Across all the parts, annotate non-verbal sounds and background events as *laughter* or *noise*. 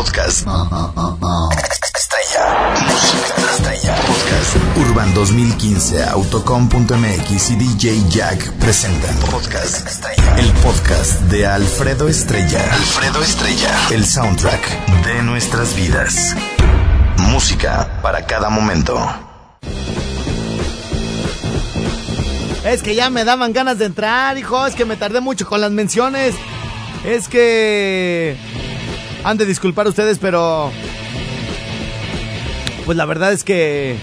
podcast. Estrella. Música estrella. Podcast. Urban 2015, Autocom.mx y DJ Jack presentan. Podcast. Estrella. El podcast de Alfredo Estrella. Alfredo Estrella. El soundtrack de nuestras vidas. Música para cada momento. Es que ya me daban ganas de entrar, hijo. Es que me tardé mucho con las menciones. Es que han de disculpar ustedes, pero. Pues la verdad es que.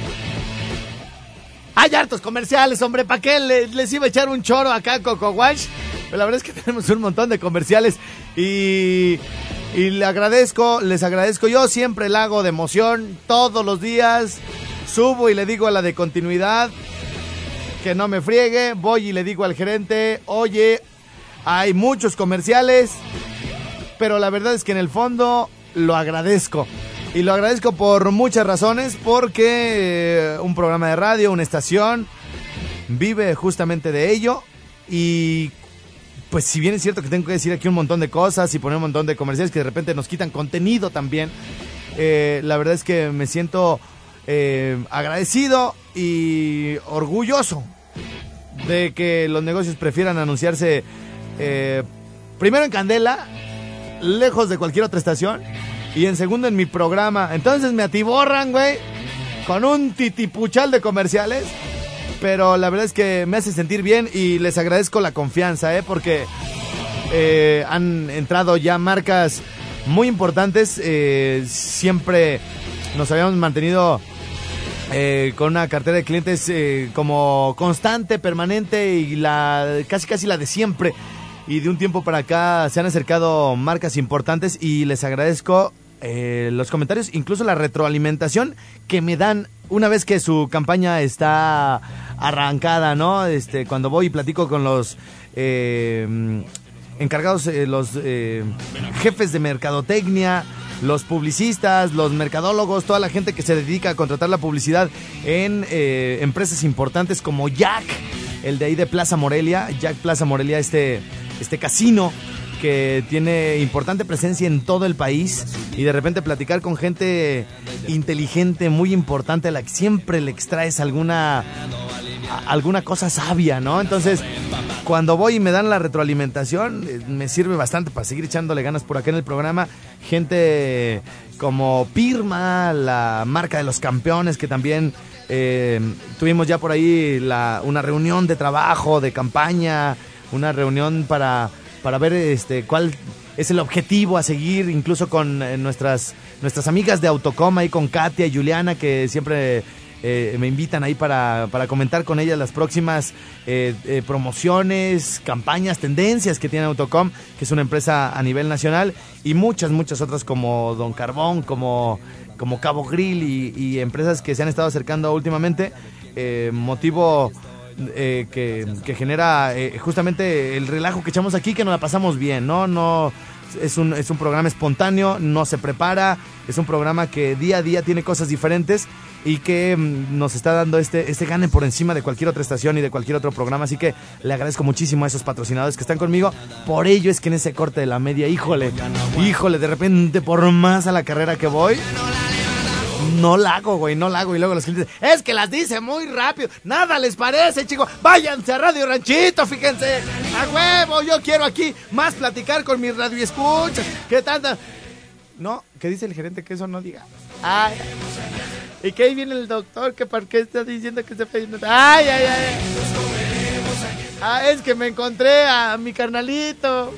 Hay hartos comerciales, hombre. ¿Para qué les, iba a echar un choro acá Coco Wash? Pero la verdad es que *laughs* tenemos un montón de comerciales. Y. Y le agradezco, les agradezco. Yo siempre la hago de emoción. Todos los días. Subo y le digo a la de continuidad. Que no me friegue. Voy y le digo al gerente. Oye, hay muchos comerciales pero la verdad es que en el fondo lo agradezco. Y lo agradezco por muchas razones, porque eh, un programa de radio, una estación, vive justamente de ello. Y pues si bien es cierto que tengo que decir aquí un montón de cosas y poner un montón de comerciales que de repente nos quitan contenido también, eh, la verdad es que me siento eh, agradecido y orgulloso de que los negocios prefieran anunciarse primero en Candela lejos de cualquier otra estación. Y en segundo en mi programa. Entonces me atiborran, güey, con un titipuchal de comerciales. Pero la verdad es que me hace sentir bien y les agradezco la confianza, ¿eh? Porque eh, han entrado ya marcas muy importantes. Eh, siempre nos habíamos mantenido eh, con una cartera de clientes como constante, permanente y la casi casi la de siempre y de un tiempo para acá se han acercado marcas importantes y les agradezco eh, los comentarios, incluso la retroalimentación que me dan una vez que su campaña está arrancada, ¿no? Este, cuando voy y platico con los eh, encargados, eh, los jefes de mercadotecnia, los publicistas, los mercadólogos, toda la gente que se dedica a contratar la publicidad en empresas importantes como Jack, el de ahí de Plaza Morelia, Jack Plaza Morelia, este este casino que tiene importante presencia en todo el país y de repente platicar con gente inteligente, muy importante, a la que siempre le extraes alguna alguna cosa sabia, ¿no? Entonces, cuando voy y me dan la retroalimentación, eh, me sirve bastante para seguir echándole ganas por acá en el programa. Gente como Pirma, la marca de los campeones, que también eh, tuvimos ya por ahí la, una reunión de trabajo, de campaña, una reunión para, para ver este, cuál es el objetivo a seguir, incluso con eh, nuestras, nuestras amigas de Autocoma y con Katia y Juliana, que siempre eh, me invitan ahí para, para, comentar con ellas las próximas eh, promociones, campañas, tendencias que tiene Autocom, que es una empresa a nivel nacional, y muchas, muchas otras como Don Carbón, como, como Cabo Grill y, y empresas que se han estado acercando últimamente. motivo eh, que, genera eh, justamente el relajo que echamos aquí, que nos la pasamos bien, ¿no? No es un, es un programa espontáneo, no se prepara, es un programa que día a día tiene cosas diferentes y que mm, nos está dando este, este gane por encima de cualquier otra estación y de cualquier otro programa. Así que le agradezco muchísimo a esos patrocinadores que están conmigo. Por ello es que en ese corte de la media, híjole, híjole, de repente por más a la carrera que voy no la hago, güey, no la hago. Y luego los clientes, es que las dice muy rápido. Nada les parece, chicos. Váyanse a Radio Ranchito, fíjense. A huevo, yo quiero aquí más platicar con mis radio escuchas. ¿Qué tanta? No, ¿qué dice el gerente que eso no diga? Ay. ¿Y que ahí viene el doctor? ¿Que por qué está diciendo que se fue? Ay, ay, ay. Ah, es que me encontré a mi carnalito.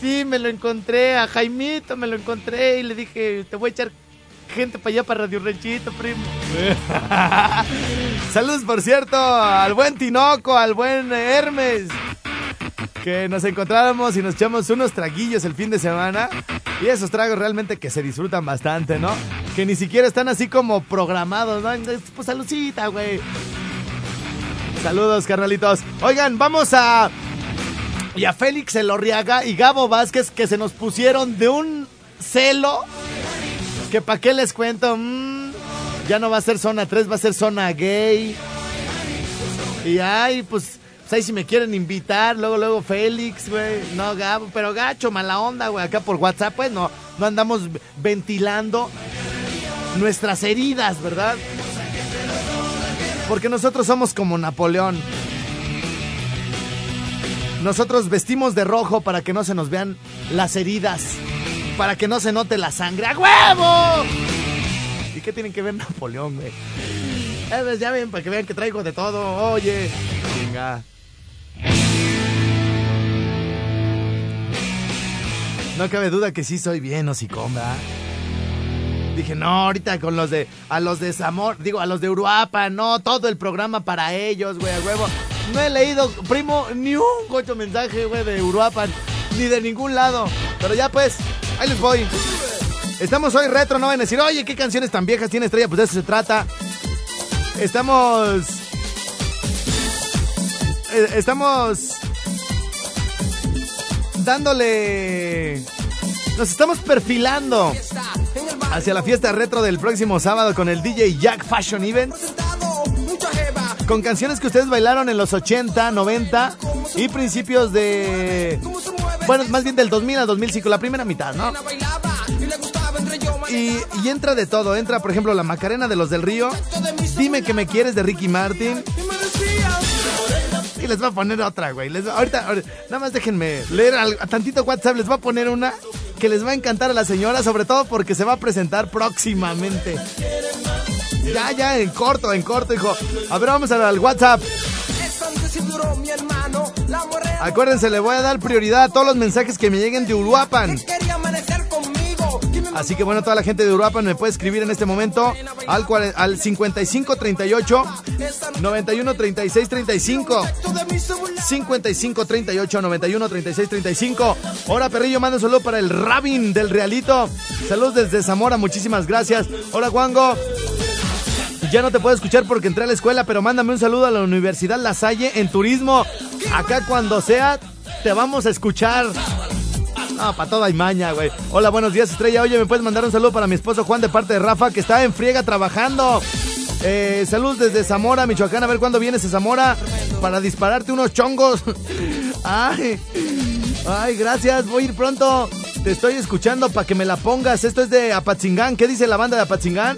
Sí, me lo encontré, a Jaimito me lo encontré y le dije, te voy a echar gente para allá, para Radio Ranchito, primo. *laughs* Saludos, por cierto, al buen Tinoco, al buen Hermes. que nos encontráramos y nos echamos unos traguillos el fin de semana. Y esos tragos realmente que se disfrutan bastante, ¿no? Que ni siquiera están así como programados, ¿no? Pues saludcita, güey. Saludos, carnalitos. Oigan, vamos a. Y a Félix Elorriaga y Gabo Vázquez que se nos pusieron de un celo. Que pa' qué les cuento. Mm, ya no va a ser zona 3, va a ser zona gay. Y ay, pues, pues ahí si me quieren invitar, luego, luego Félix, güey. No, Gabo, pero gacho, mala onda, güey. Acá por WhatsApp, pues no, no andamos ventilando nuestras heridas, ¿verdad? Porque nosotros somos como Napoleón. Nosotros vestimos de rojo para que no se nos vean las heridas. Para que no se note la sangre. ¡A huevo! ¿Y qué tienen que ver Napoleón, güey? Eh, ya ven, para que vean que traigo de todo. Oye, venga. No cabe duda que sí soy bien, hocicomba. Dije, no, ahorita con los de. A los de Zamor. Digo, a los de Uruapa, no, todo el programa para ellos, güey, a huevo. No he leído, primo, ni un cocho mensaje, güey, de Uruapan. Ni de ningún lado. Pero ya pues, Estamos hoy retro, no van a decir, oye, ¿qué canciones tan viejas tiene Estrella? Pues de eso se trata. Estamos. eh, Estamos. Dándole. Nos estamos perfilando hacia la fiesta retro del próximo sábado con el DJ Jack Fashion Event. Con canciones que ustedes bailaron en los 80, 90 y principios de. Bueno, más bien del 2000 al 2005, la primera mitad, ¿no? Y, entra de todo. Entra, por ejemplo, la Macarena de los del Río. Dime que me quieres de Ricky Martin. Y les voy a poner otra, güey. Les va- ahorita, ahorita- nada más déjenme leer al- tantito WhatsApp. Les voy a poner una que les va a encantar a la señora, sobre todo porque se va a presentar próximamente. Ya, ya, en corto, en corto, hijo. A ver, vamos al, al WhatsApp. Acuérdense, le voy a dar prioridad a todos los mensajes que me lleguen de Uruapan. Así que bueno, toda la gente de Uruapan me puede escribir en este momento al, al 5538 91 36 35. 55 38 91 36 35. Hola perrillo, manda un saludo para el Rabin del Realito. Saludos desde Zamora, muchísimas gracias. Hola Juango. Ya no te puedo escuchar porque entré a la escuela, pero mándame un saludo a la Universidad La Salle en turismo. Acá cuando sea, te vamos a escuchar. No, para todo hay maña, güey. Hola, buenos días, Estrella. Oye, ¿me puedes mandar un saludo para mi esposo Juan de parte de Rafa, que está en friega trabajando? Eh, saludos desde Zamora, Michoacán. A ver cuándo vienes a Zamora para dispararte unos chongos. *laughs* Ay, ay, gracias. Voy a ir pronto. Te estoy escuchando para que me la pongas. Esto es de Apatzingán. ¿Qué dice la banda de Apatzingán?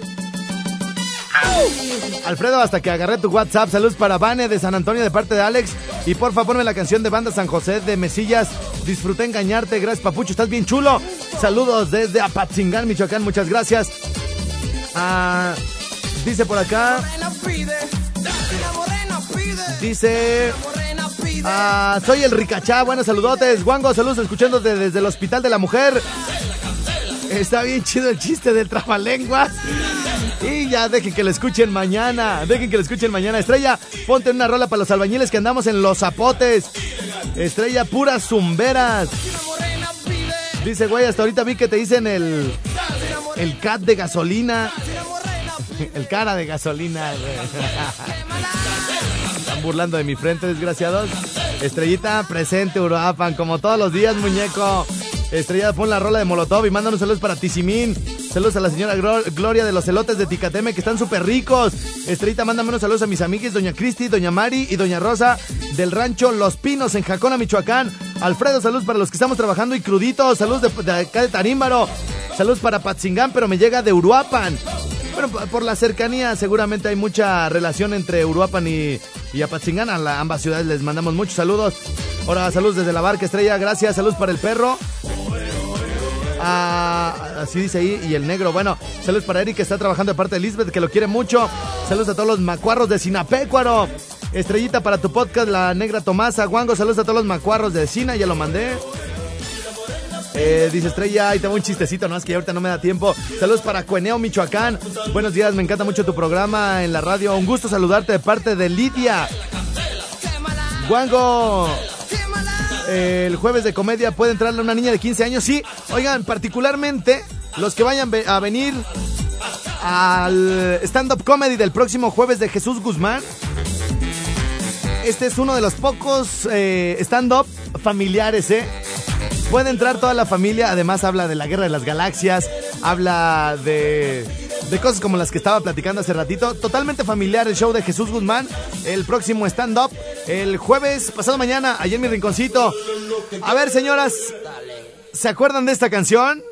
Alfredo, hasta que agarré tu WhatsApp, saludos para Vane de San Antonio de parte de Alex. Y porfa, ponme la canción de banda San José de Mesillas. Disfruté engañarte, gracias Papucho, estás bien chulo. Saludos desde Apatzingán, Michoacán, muchas gracias. Ah, dice por acá, dice... Ah, soy el Ricachá, buenos saludotes. Guango, saludos escuchándote desde el Hospital de la Mujer. Está bien chido el chiste del trabalenguas. Dejen que lo escuchen mañana. Dejen que lo escuchen mañana. Estrella, ponte una rola para los albañiles que andamos en los zapotes. Estrella, puras zumberas. Dice, güey, hasta ahorita vi que te dicen el. El cat de gasolina. El cara de gasolina. Están burlando de mi frente, desgraciados. Estrellita, presente, Uruapan, como todos los días, muñeco. Estrella, pon la rola de Molotov y mándanos saludos para Tizimín. Saludos a la señora Glo- Gloria de los elotes de Ticateme que están súper ricos. Estrellita, mándame unos saludos a mis amigues, doña Cristi, doña Mari y doña Rosa del rancho Los Pinos en Jacona, Michoacán. Alfredo, saludos para los que estamos trabajando y cruditos. Saludos de, acá de Tarímbaro. Saludos para Patzingán, pero me llega de Uruapan. Bueno, por la cercanía seguramente hay mucha relación entre Uruapan y, y Apatzingán. A la- ambas ciudades les mandamos muchos saludos. Ahora, saludos desde la barca estrella. Gracias, saludos para el perro. Ah, así dice ahí, y el negro. Bueno, saludos para Eric que está trabajando de parte de Lisbeth, que lo quiere mucho. Saludos a todos los macuarros de Sinapecuaro. Estrellita para tu podcast, la negra Tomasa. Guango, saludos a todos los macuarros de Sina, ya lo mandé. Eh, dice Estrella, ahí tengo un chistecito, no es que ahorita no me da tiempo. Saludos para Cueneo, Michoacán. Buenos días, me encanta mucho tu programa en la radio. Un gusto saludarte de parte de Lidia. Guango. El jueves de comedia puede entrarle una niña de 15 años. Sí, oigan, particularmente los que vayan a venir al stand-up comedy del próximo jueves de Jesús Guzmán. Este es uno de los pocos eh, stand-up familiares, ¿eh? Puede entrar toda la familia, además habla de la guerra de las galaxias, habla de, de cosas como las que estaba platicando hace ratito. Totalmente familiar el show de Jesús Guzmán, el próximo stand-up, el jueves, pasado mañana, allí en mi rinconcito. A ver, señoras, ¿se acuerdan de esta canción?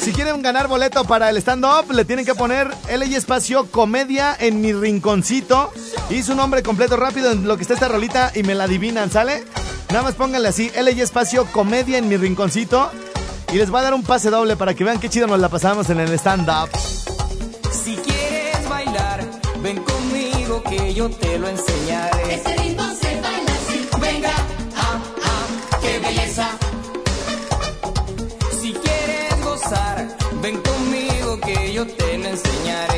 Si quieren ganar boleto para el stand-up, le tienen que poner L y espacio comedia en mi rinconcito. Y su nombre completo rápido en lo que está esta rolita y me la adivinan, ¿sale? Nada más pónganle así, L y espacio comedia en mi rinconcito. Y les voy a dar un pase doble para que vean qué chido nos la pasamos en el stand-up. Si quieres bailar, ven conmigo que yo te lo enseñaré. Ese ritmo se baila así. Venga, ah, ah, qué belleza. Si quieres gozar, ven conmigo que yo te lo enseñaré.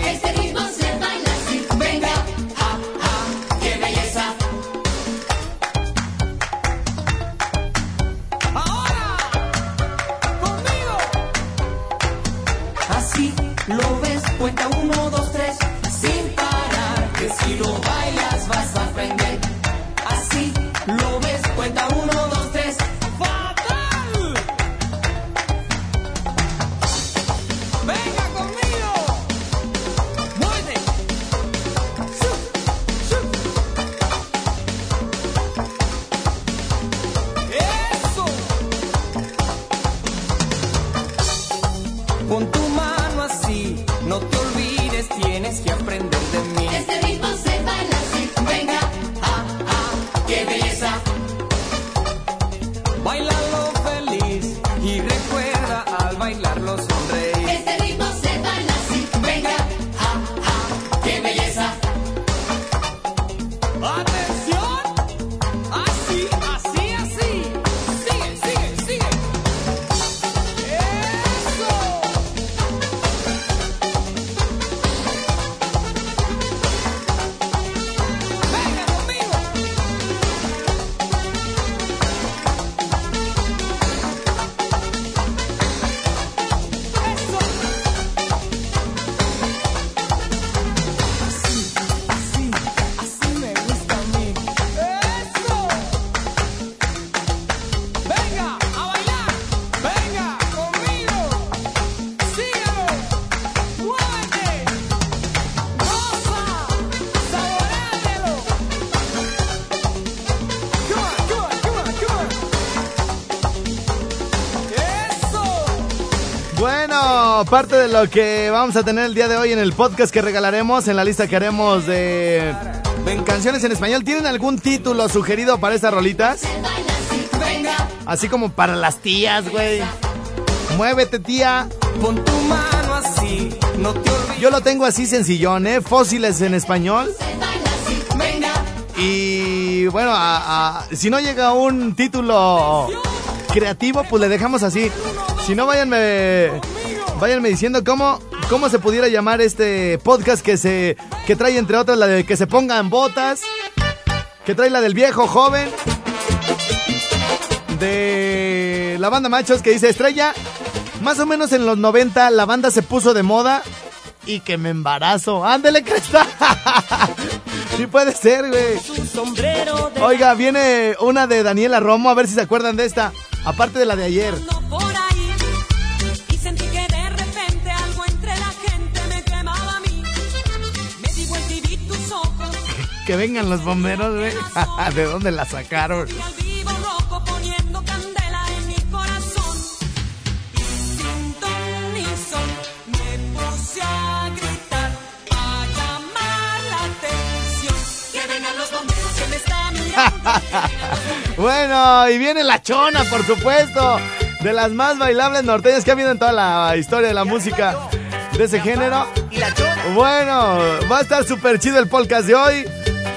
Parte de lo que vamos a tener el día de hoy en el podcast que regalaremos, en la lista que haremos de canciones en español. ¿Tienen algún título sugerido para estas rolitas? Así. Como para las tías, güey. Muévete, tía. Pon tu mano así, no te olvides. Yo lo tengo así sencillón, ¿eh? Fósiles en español. Y bueno, a- a- si no llega un título creativo, pues le dejamos así. Si no, váyanme, váyanme diciendo cómo, cómo se pudiera llamar este podcast que se que trae entre otras la de que se pongan botas, que trae la del viejo joven, de la banda machos que dice estrella. Más o menos en los 90 la banda se puso de moda y que me embarazo. Ándele, cresta. *laughs* sí puede ser, güey. Oiga, viene una de Daniela Romo, a ver si se acuerdan de esta. Aparte de la de ayer. Que vengan los bomberos, güey. *laughs* ¿De dónde la sacaron? Bueno, y viene la chona, por supuesto. De las más bailables norteñas que ha habido en toda la historia de la música de ese género. Bueno, va a estar súper chido el podcast de hoy.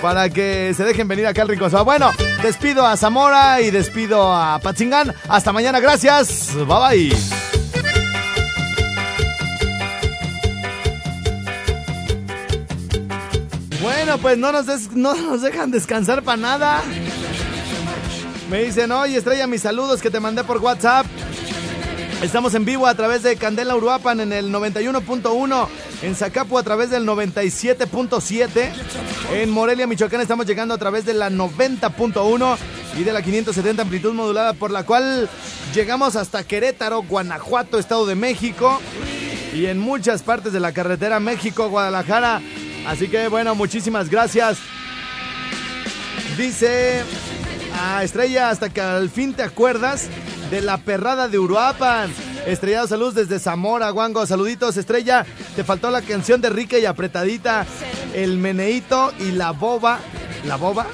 Para que se dejen venir acá al Rincón. Bueno, despido a Zamora y despido a Patzingán. Hasta mañana, gracias. Bye bye. Bueno, pues no nos, no nos dejan descansar para nada. Me dicen, oye, Estrella, mis saludos que te mandé por WhatsApp. Estamos en vivo a través de Candela Uruapan en el 91.1, en Zacapu a través del 97.7, en Morelia, Michoacán estamos llegando a través de la 90.1 y de la 570 amplitud modulada, por la cual llegamos hasta Querétaro, Guanajuato, Estado de México y en muchas partes de la carretera México-Guadalajara. Así que bueno, muchísimas gracias. Dice a Estrella, hasta que al fin te acuerdas de la perrada de Uruapan. Estrellado salud desde Zamora, Guango. Saluditos, Estrella. Te faltó la canción de Rica y Apretadita. El meneíto y la boba. ¿La boba?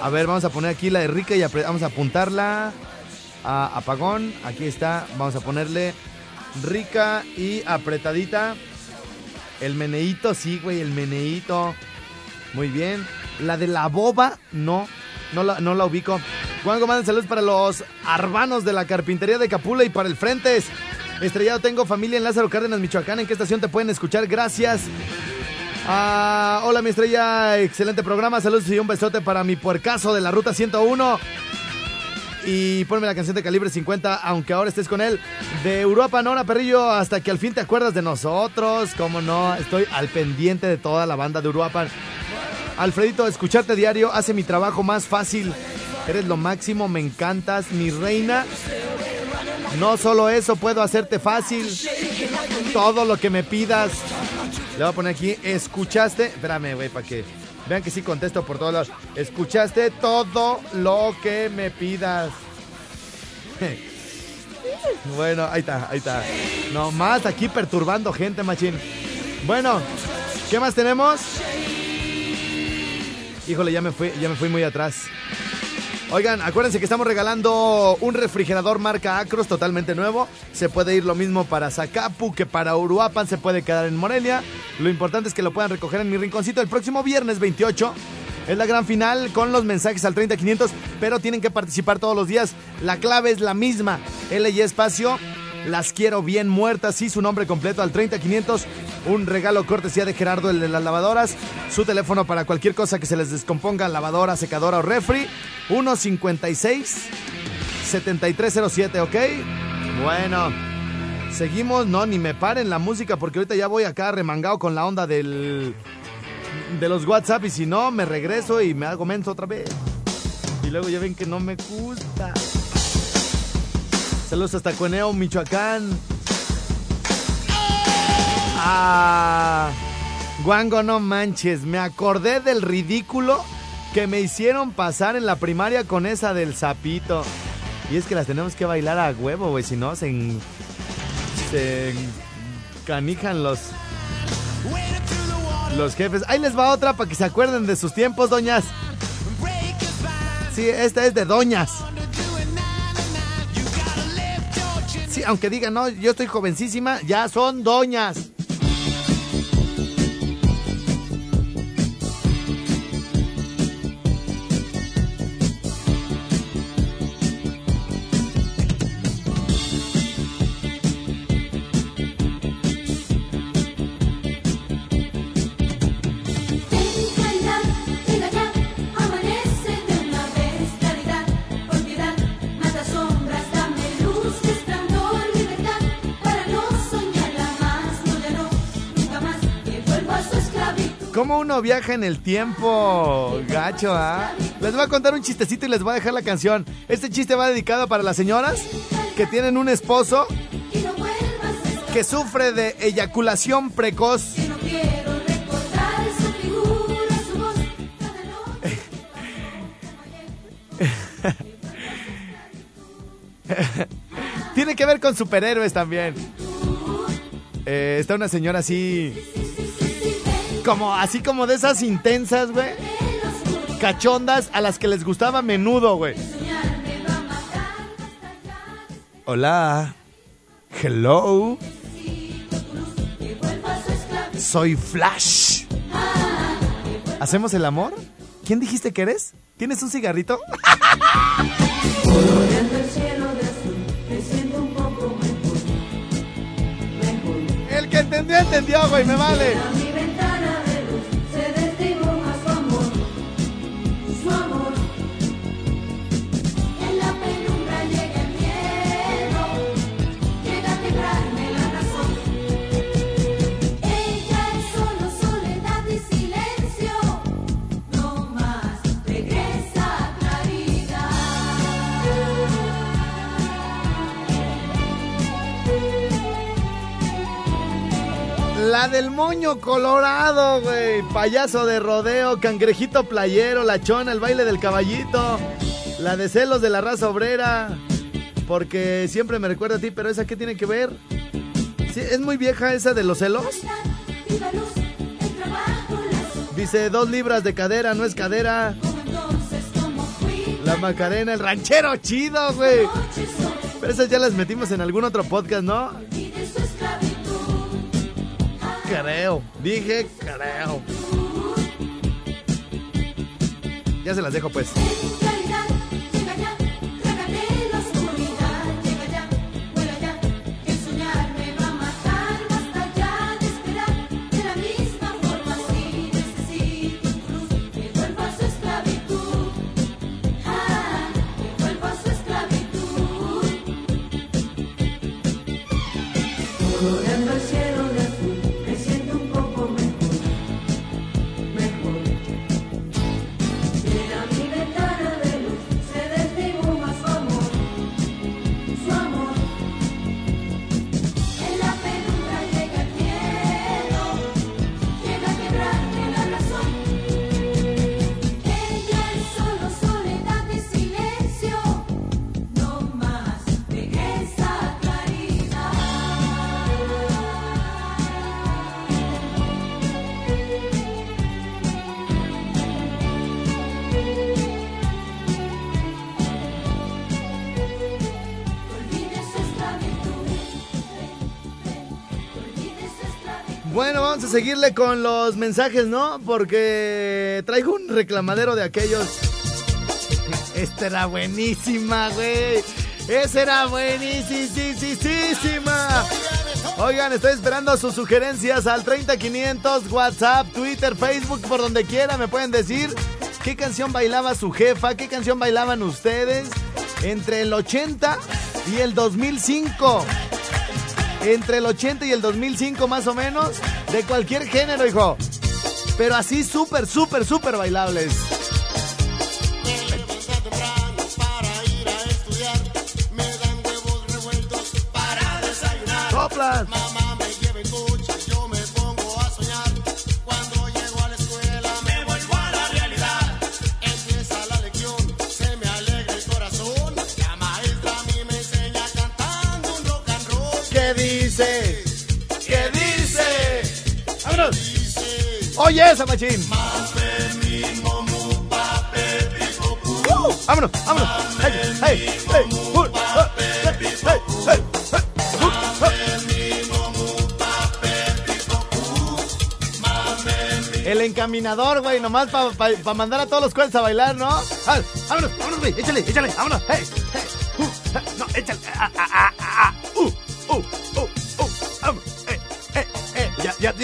A ver, vamos a poner aquí la de Rica y Apretadita. Vamos a apuntarla a apagón. Aquí está. Vamos a ponerle Rica y Apretadita. El meneíto, sí, güey, el meneíto. Muy bien. La de la boba, no. No la, no la ubico. Juan manda saludos para los arbanos de la carpintería de Capula y para el Frentes. Estrellado, tengo familia en Lázaro Cárdenas, Michoacán. ¿En qué estación te pueden escuchar? Gracias. Ah, hola, mi estrella. Excelente programa. Saludos y un besote para mi puercazo de la ruta 101. Y ponme la canción de calibre 50, aunque ahora estés con él. De Europa, Nora Perrillo, hasta que al fin te acuerdas de nosotros. Cómo no, estoy al pendiente de toda la banda de Uruapan. Alfredito, escucharte diario hace mi trabajo más fácil. Eres lo máximo, me encantas, mi reina. No solo eso, puedo hacerte fácil. Todo lo que me pidas. Le voy a poner aquí, escuchaste. Espérame, güey, para que vean que sí contesto por todos lados. Escuchaste todo lo que me pidas. *laughs* Bueno, ahí está, ahí está. Nomás aquí perturbando gente, machín. Bueno, ¿qué más tenemos? Híjole, ya me fui, ya me fui muy atrás. Oigan, acuérdense que estamos regalando un refrigerador marca Acros totalmente nuevo. Se puede ir lo mismo para Zacapu que para Uruapan, se puede quedar en Morelia. Lo importante es que lo puedan recoger en mi rinconcito el próximo viernes 28. Es la gran final con los mensajes al 30500, pero tienen que participar todos los días. La clave es la misma. L y espacio. Las quiero bien muertas y su nombre completo al 30500. Un regalo cortesía de Gerardo, el de las lavadoras. Su teléfono para cualquier cosa que se les descomponga, lavadora, secadora o refri. 156 7307, ¿ok? Bueno, seguimos. No, ni me paren la música porque ahorita ya voy acá remangado con la onda del de los WhatsApp y si no me regreso y me hago menso otra vez. Y luego ya ven que no me gusta. Saludos hasta Cueneo, Michoacán. Ah, Guango, no manches. Me acordé del ridículo que me hicieron pasar en la primaria con esa del sapito. Y es que las tenemos que bailar a huevo, güey. Si no, se, en- se canijan los, los jefes. Ahí les va otra para que se acuerden de sus tiempos, doñas. Sí, esta es de doñas. Aunque digan, no, yo estoy jovencísima, ya son doñas. ¿Cómo uno viaja en el tiempo? Gacho, ¿ah? Les voy a contar un chistecito y les voy a dejar la canción. Este chiste va dedicado para las señoras que tienen un esposo que sufre de eyaculación precoz. *laughs* Tiene que ver con superhéroes también. Eh, está una señora así. Como, así como de esas intensas, güey. Cachondas a las que les gustaba menudo, güey. Hola. Hello. Soy Flash. ¿Hacemos el amor? ¿Quién dijiste que eres? ¿Tienes un cigarrito? *laughs* El que entendió, entendió, güey, me vale. Del moño colorado, güey. Payaso de rodeo, cangrejito playero, la chona, el baile del caballito. La de celos de la raza obrera. Porque siempre me recuerda a ti, pero ¿esa qué tiene que ver? Sí, ¿Es muy vieja esa de los celos? Dice, dos libras de cadera, no es cadera. La Macarena, el ranchero chido, güey. Pero esas ya las metimos en algún otro podcast, ¿no? Creo. Dije creo. Ya se las dejo, pues. Seguirle con los mensajes, ¿no? Porque traigo un reclamadero de aquellos. Esta era buenísima, güey. Esa era buenísima. Oigan, estoy esperando sus sugerencias al 30500, WhatsApp, Twitter, Facebook, por donde quiera. Me pueden decir qué canción bailaba su jefa, qué canción bailaban ustedes entre el 80 y el 2005 entre el 80 y el 2005 más o menos, de cualquier género, hijo. Pero así súper, súper, súper bailables. ¡Soplas! Oye, esa machín. ¡Uh! ¡Vámonos! ¡Vámonos! ¡Hey! ¡Hey! ¡Hey! ¡Hey! ¡Hey! El encaminador, güey, nomás para mandar a todos los cuales a bailar, ¿no? ¡Vámonos! ¡Vámonos, güey! ¡Échale! ¡Échale! ¡Vámonos! ¡Hey!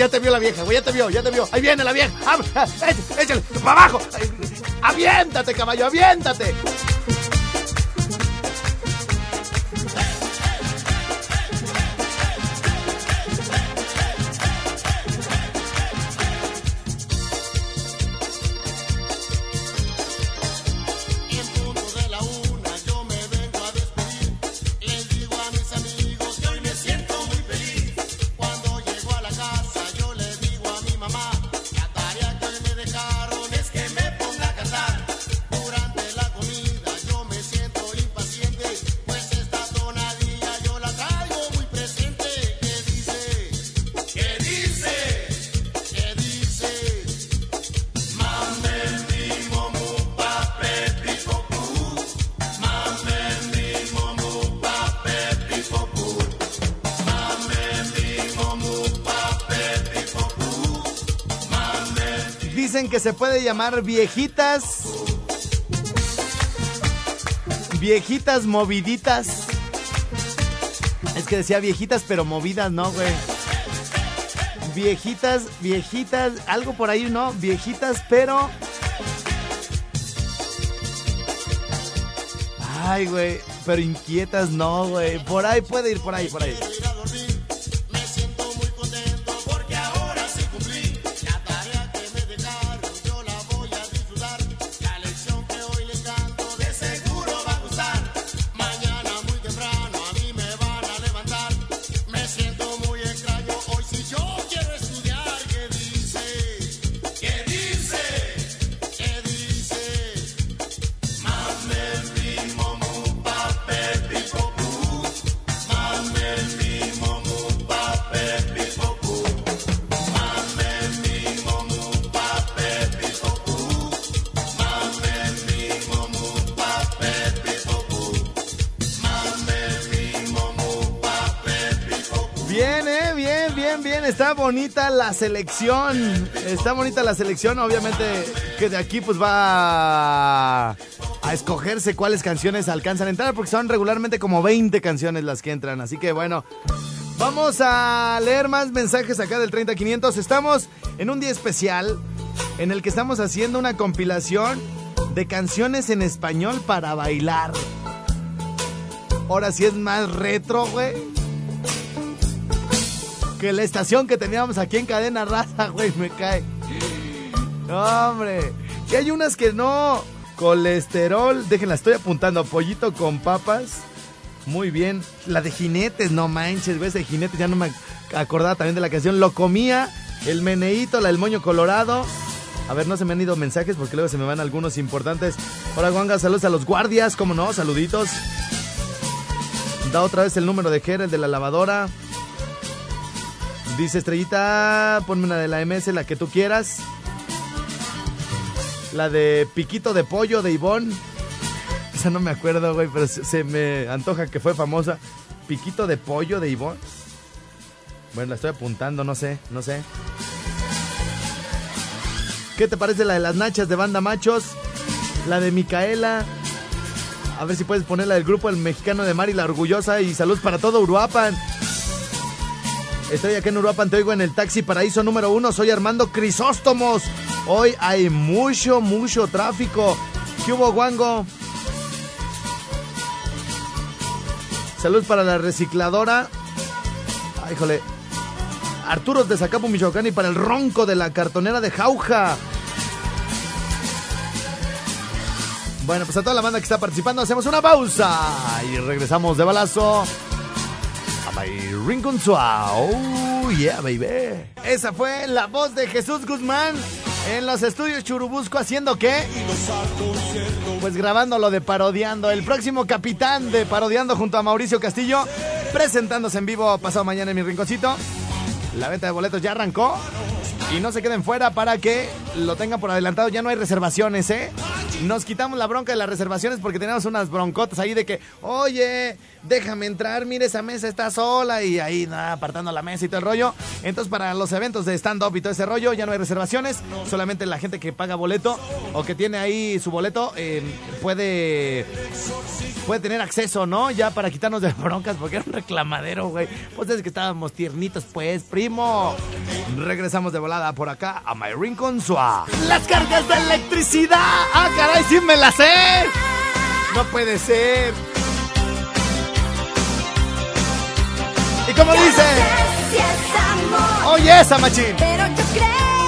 Ya, te vio la vieja, güey, ya te vio, ya te vio. ¡Ahí viene la vieja! Ah, échale, ¡Para abajo! ¡Aviéntate, caballo! ¡Aviéntate! Que se puede llamar viejitas. Viejitas moviditas. Es que decía viejitas pero movidas, ¿no, güey? Viejitas, viejitas, algo por ahí, ¿no? Viejitas pero... Ay, güey, pero inquietas no, güey. Por ahí puede ir, por ahí, por ahí. Está bonita la selección. Está bonita la selección. Obviamente que de aquí pues va a, escogerse cuáles canciones alcanzan a entrar porque son regularmente como 20 canciones las que entran. Así que bueno, vamos a leer más mensajes acá del 30500. Estamos en un día especial en el que estamos haciendo una compilación de canciones en español para bailar. Ahora sí es más retro, güey que la estación que teníamos aquí en Cadena Raza, *laughs* güey, me cae. Hombre. Y hay unas que no. Colesterol, déjenla, estoy apuntando. Pollito con papas. Muy bien. La de jinetes, no manches, güey, de jinetes, ya no me acordaba también de la canción. Lo comía, el meneíto, la del moño colorado. A ver, no se me han ido mensajes porque luego se me van algunos importantes. Hola, Guanga, saludos a los guardias, ¿cómo no? Saluditos. Da otra vez el número de Ger, el de la lavadora. Dice Estrellita, ponme una de la MS, la que tú quieras. La de Piquito de Pollo de Ivonne. *laughs* Esa no me acuerdo, güey, pero se, me antoja que fue famosa. Piquito de Pollo de Ivonne. Bueno, la estoy apuntando, no sé, no sé. ¿Qué te parece la de las nachas de banda machos? La de Micaela. A ver si puedes poner la del grupo El Mexicano de Mari la Orgullosa. Y salud para todo Uruapan. Estoy aquí en Uruapan, te oigo en el taxi paraíso número uno. Soy Armando Crisóstomos. Hoy hay mucho, mucho tráfico. ¿Qué hubo, Guango? Salud para la recicladora. Ay, híjole. Arturos de Zacapu, Michoacán y para el ronco de la cartonera de Jauja. Bueno, pues a toda la banda que está participando hacemos una pausa y regresamos de balazo Oh, yeah, baby. Esa fue la voz de Jesús Guzmán en los estudios Churubusco haciendo qué? Pues grabando lo de Parodiando. El próximo capitán de Parodiando junto a Mauricio Castillo presentándose en vivo pasado mañana en mi rinconcito. La venta de boletos ya arrancó. Y no se queden fuera para que lo tengan por adelantado. Ya no hay reservaciones, ¿eh? Nos quitamos la bronca de las reservaciones porque teníamos unas broncotas ahí de que, oye, déjame entrar, mire, esa mesa está sola y ahí nada, apartando la mesa y todo el rollo. Entonces, para los eventos de stand-up y todo ese rollo, ya no hay reservaciones. Solamente la gente que paga boleto o que tiene ahí su boleto eh, puede, puede tener acceso, ¿no? Ya para quitarnos de *laughs* broncas porque era un reclamadero, güey. Pues desde que estábamos tiernitos, pues, primo. Regresamos de volada por acá a My Rincon Suá. Las cargas de electricidad. Ah, caray, sí me las sé. No puede ser. ¿Y cómo dice? Oye, esa machín. pero yo creo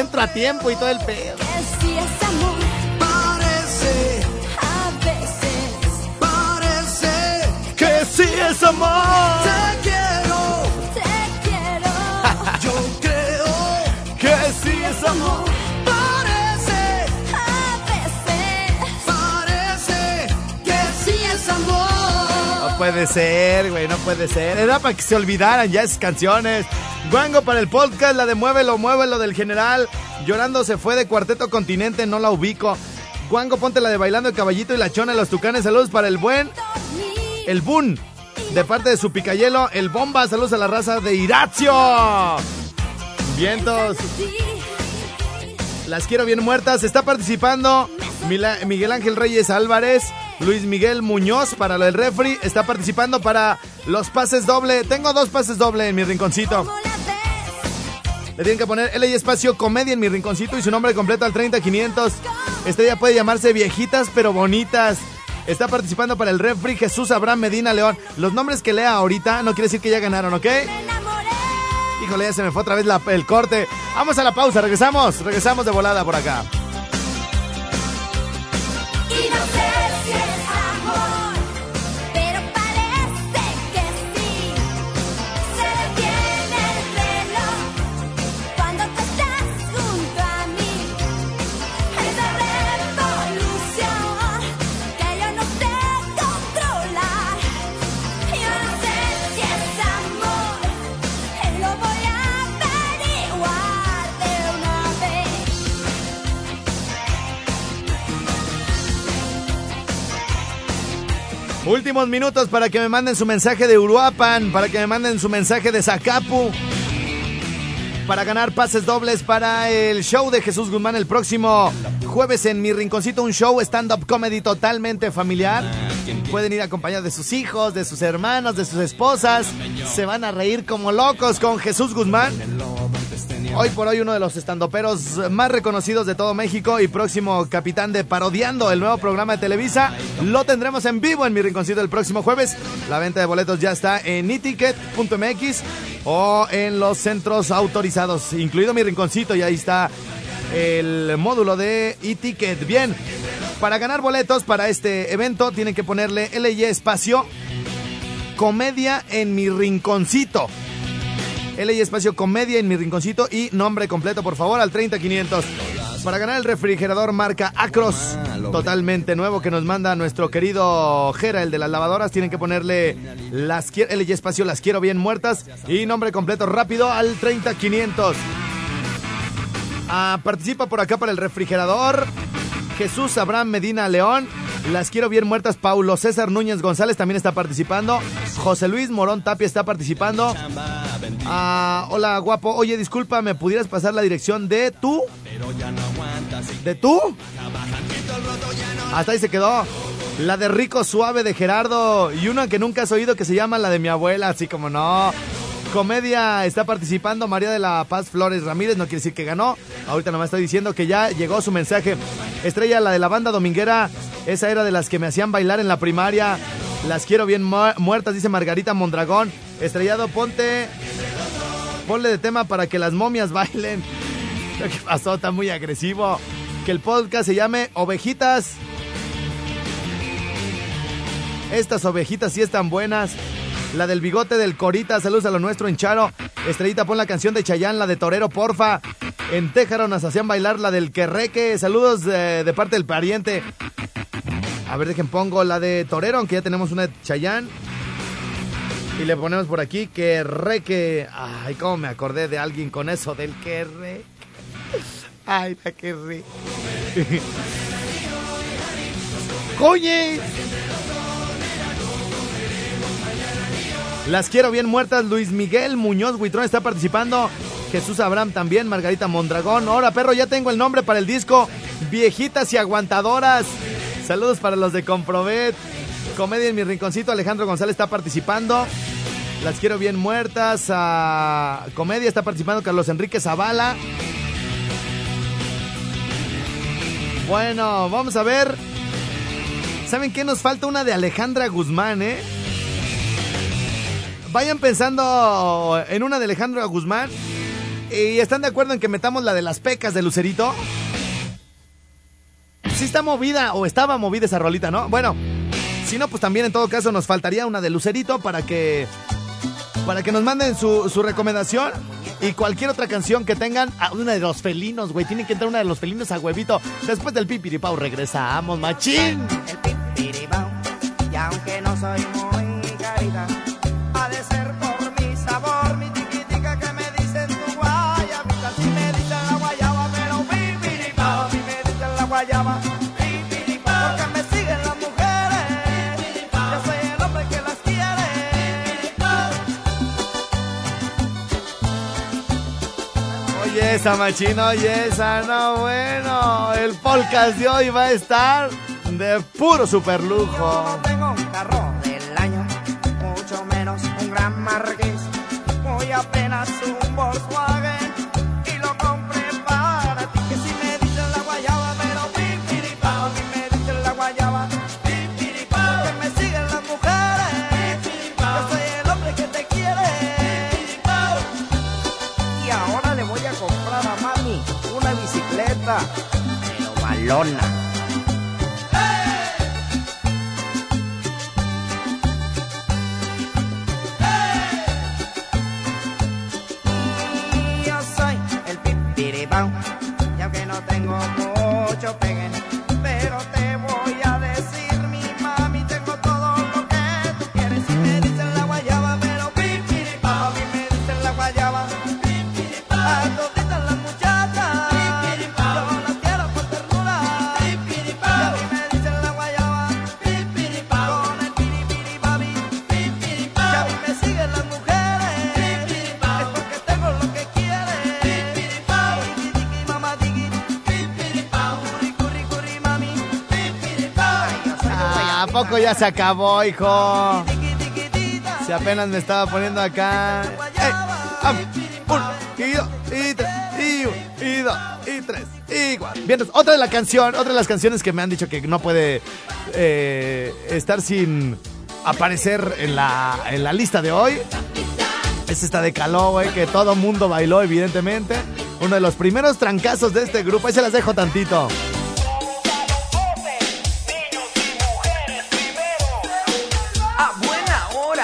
Entra a tiempo y todo el pedo. que si es amor. Parece, A veces parece que sí es amor. te quiero. *laughs* Yo creo que sí es amor. Parece, A veces parece que sí es amor. No puede ser, güey, no puede ser. Era para que se olvidaran ya esas canciones. Guango para el podcast, la de Muévelo, Muévelo del general. Llorando se fue de Cuarteto Continente, no la ubico. Guango, ponte la de Bailando el Caballito y la Chona de los Tucanes. Saludos para el buen, el Bun. De parte de su picayelo, el Bomba. Saludos a la raza de Irazio. Vientos. Las quiero bien muertas. Está participando Miguel Ángel Reyes Álvarez, Luis Miguel Muñoz para del refri. Está participando para los pases doble. Tengo dos pases doble en mi rinconcito. Le tienen que poner L y espacio comedia en mi rinconcito y su nombre completo al 30500. Este día puede llamarse Viejitas pero Bonitas. Está participando para el refri Jesús Abraham Medina León. Los nombres que lea ahorita no quiere decir que ya ganaron, ¿ok? Híjole, ya se me fue otra vez el corte. Vamos a la pausa, regresamos. Regresamos de volada por acá. Y no Últimos minutos para que me manden su mensaje de Uruapan, para que me manden su mensaje de Zacapu, para ganar pases dobles para el show de Jesús Guzmán el próximo jueves en mi rinconcito, un show stand-up comedy totalmente familiar. Pueden ir acompañados de sus hijos, de sus hermanos, de sus esposas. Se van a reír como locos con Jesús Guzmán. Hoy por hoy uno de los estandoperos más reconocidos de todo México y próximo capitán de Parodiando, el nuevo programa de Televisa. Lo tendremos en vivo en mi rinconcito el próximo jueves. La venta de boletos ya está en eticket.mx o en los centros autorizados, incluido mi rinconcito, y ahí está el módulo de e-ticket. Bien, para ganar boletos para este evento tienen que ponerle LY espacio comedia en mi rinconcito. LY espacio comedia en mi rinconcito y nombre completo, por favor, al 30500. Para ganar el refrigerador marca Acros, totalmente nuevo que nos manda nuestro querido Jera, el de las lavadoras, tienen que ponerle las LY espacio las quiero bien muertas y nombre completo rápido al 30500. Ah, participa por acá para el refrigerador. Jesús Abraham Medina León. Las quiero bien muertas. Paulo César Núñez González también está participando. José Luis Morón Tapia está participando. Ah, hola, guapo. Oye, disculpa, ¿me pudieras pasar la dirección de tú? ¿De tú? Hasta ahí se quedó. La de Rico Suave de Gerardo. Y una que nunca has oído que se llama la de mi abuela, así como no. Comedia está participando María de la Paz Flores Ramírez, no quiere decir que ganó. Ahorita nomás estoy diciendo que ya llegó su mensaje. Estrella, la de la banda dominguera, esa era de las que me hacían bailar en la primaria. Las quiero bien mu- muertas, dice Margarita Mondragón. Estrellado, ponte. Ponle de tema para que las momias *laughs* bailen. ¿Qué pasó? Está muy agresivo. Que el podcast se llame Ovejitas. Estas ovejitas sí están buenas. La del bigote del Corita, saludos a lo nuestro en Charo. Estrellita, pon la canción de Chayán, la de Torero, porfa. En Téjaro nos hacían bailar la del Querreque. Saludos eh, de parte del pariente. A ver, dejen pongo la de Torero, aunque ya tenemos una de Chayán. Y le ponemos por aquí Querreque. Ay, cómo me acordé de alguien con eso del Querreque. Ay, la Querreque. *laughs* Oye. Las quiero bien muertas. Luis Miguel Muñoz Huitrón está participando. Jesús Abraham también. Margarita Mondragón. Ahora, perro, ya tengo el nombre para el disco. Viejitas y aguantadoras. Saludos para los de Comprovet. Comedia en mi rinconcito. Alejandro González está participando. Las quiero bien muertas. Ah, comedia está participando Carlos Enrique Zavala. Bueno, vamos a ver. ¿Saben qué? Nos falta una de Alejandra Guzmán, ¿eh? Vayan pensando en una de Alejandra Guzmán. ¿Y están de acuerdo en que metamos la de las pecas de Lucerito? Sí está movida o estaba movida esa rolita, ¿no? Bueno, si no, pues también en todo caso nos faltaría una de Lucerito para que para que nos manden su, su recomendación y cualquier otra canción que tengan. Ah, una de los felinos, güey. Tienen que entrar una de los felinos a huevito. Después del pipiripau regresamos, machín. el pipiribao. Y aunque no soy muy Oye, esa machín, oye, esa, no, bueno. El podcast de hoy va a estar de puro super lujo. no tengo carro pero poco ya se acabó, hijo? Si apenas me estaba poniendo acá. ¡Ey! ¡Am! Un, y dos, y tres, y uno, y dos, y tres, y. Bien, otra de la canción, otra de las canciones que me han dicho que no puede eh, estar sin aparecer en la, en la lista de hoy. Es esta de Caló, güey, que todo mundo bailó, evidentemente. Uno de los primeros trancazos de este grupo. Ahí se las dejo tantito.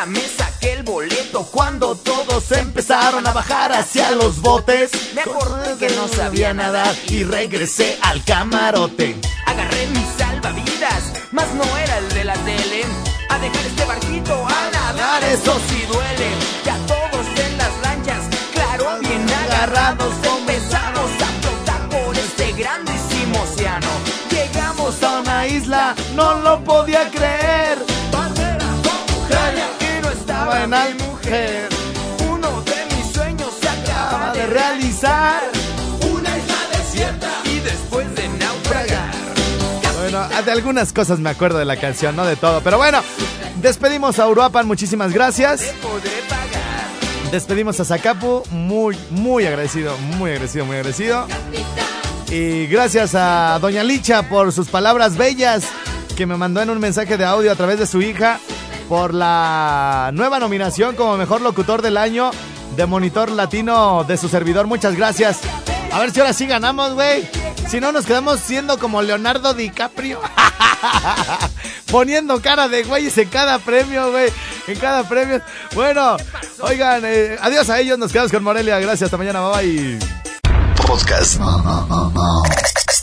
Me saqué el boleto Cuando todos empezaron a bajar hacia los botes, Me acordé que no sabía nadar y regresé al camarote. Agarré mis salvavidas, mas no era el de la tele. A dejar este barquito a nadar, eso sí duele. Ya todos en las lanchas, claro, bien agarrados, empezamos a flotar por este grandísimo océano. Llegamos a una isla, no lo podía creer. Mi mujer. Uno de mis sueños se acaba de realizar. Una isla desierta y después de naufragar. Bueno, de algunas cosas me acuerdo de la canción, no de todo. Pero bueno, despedimos a Uruapan, muchísimas gracias. Despedimos a Zacapu, muy, muy agradecido, muy agradecido, muy agradecido. Y gracias a Doña Licha por sus palabras bellas que me mandó en un mensaje de audio a través de su hija por la nueva nominación como mejor locutor del año de Monitor Latino de su servidor. Muchas gracias. A ver si ahora sí ganamos, güey. Si no, nos quedamos siendo como Leonardo DiCaprio. *laughs* Poniendo cara de güeyes en cada premio, güey. En cada premio. Bueno, oigan, eh, adiós a ellos. Nos quedamos con Morelia. Gracias. Hasta mañana. Bye bye. Podcast.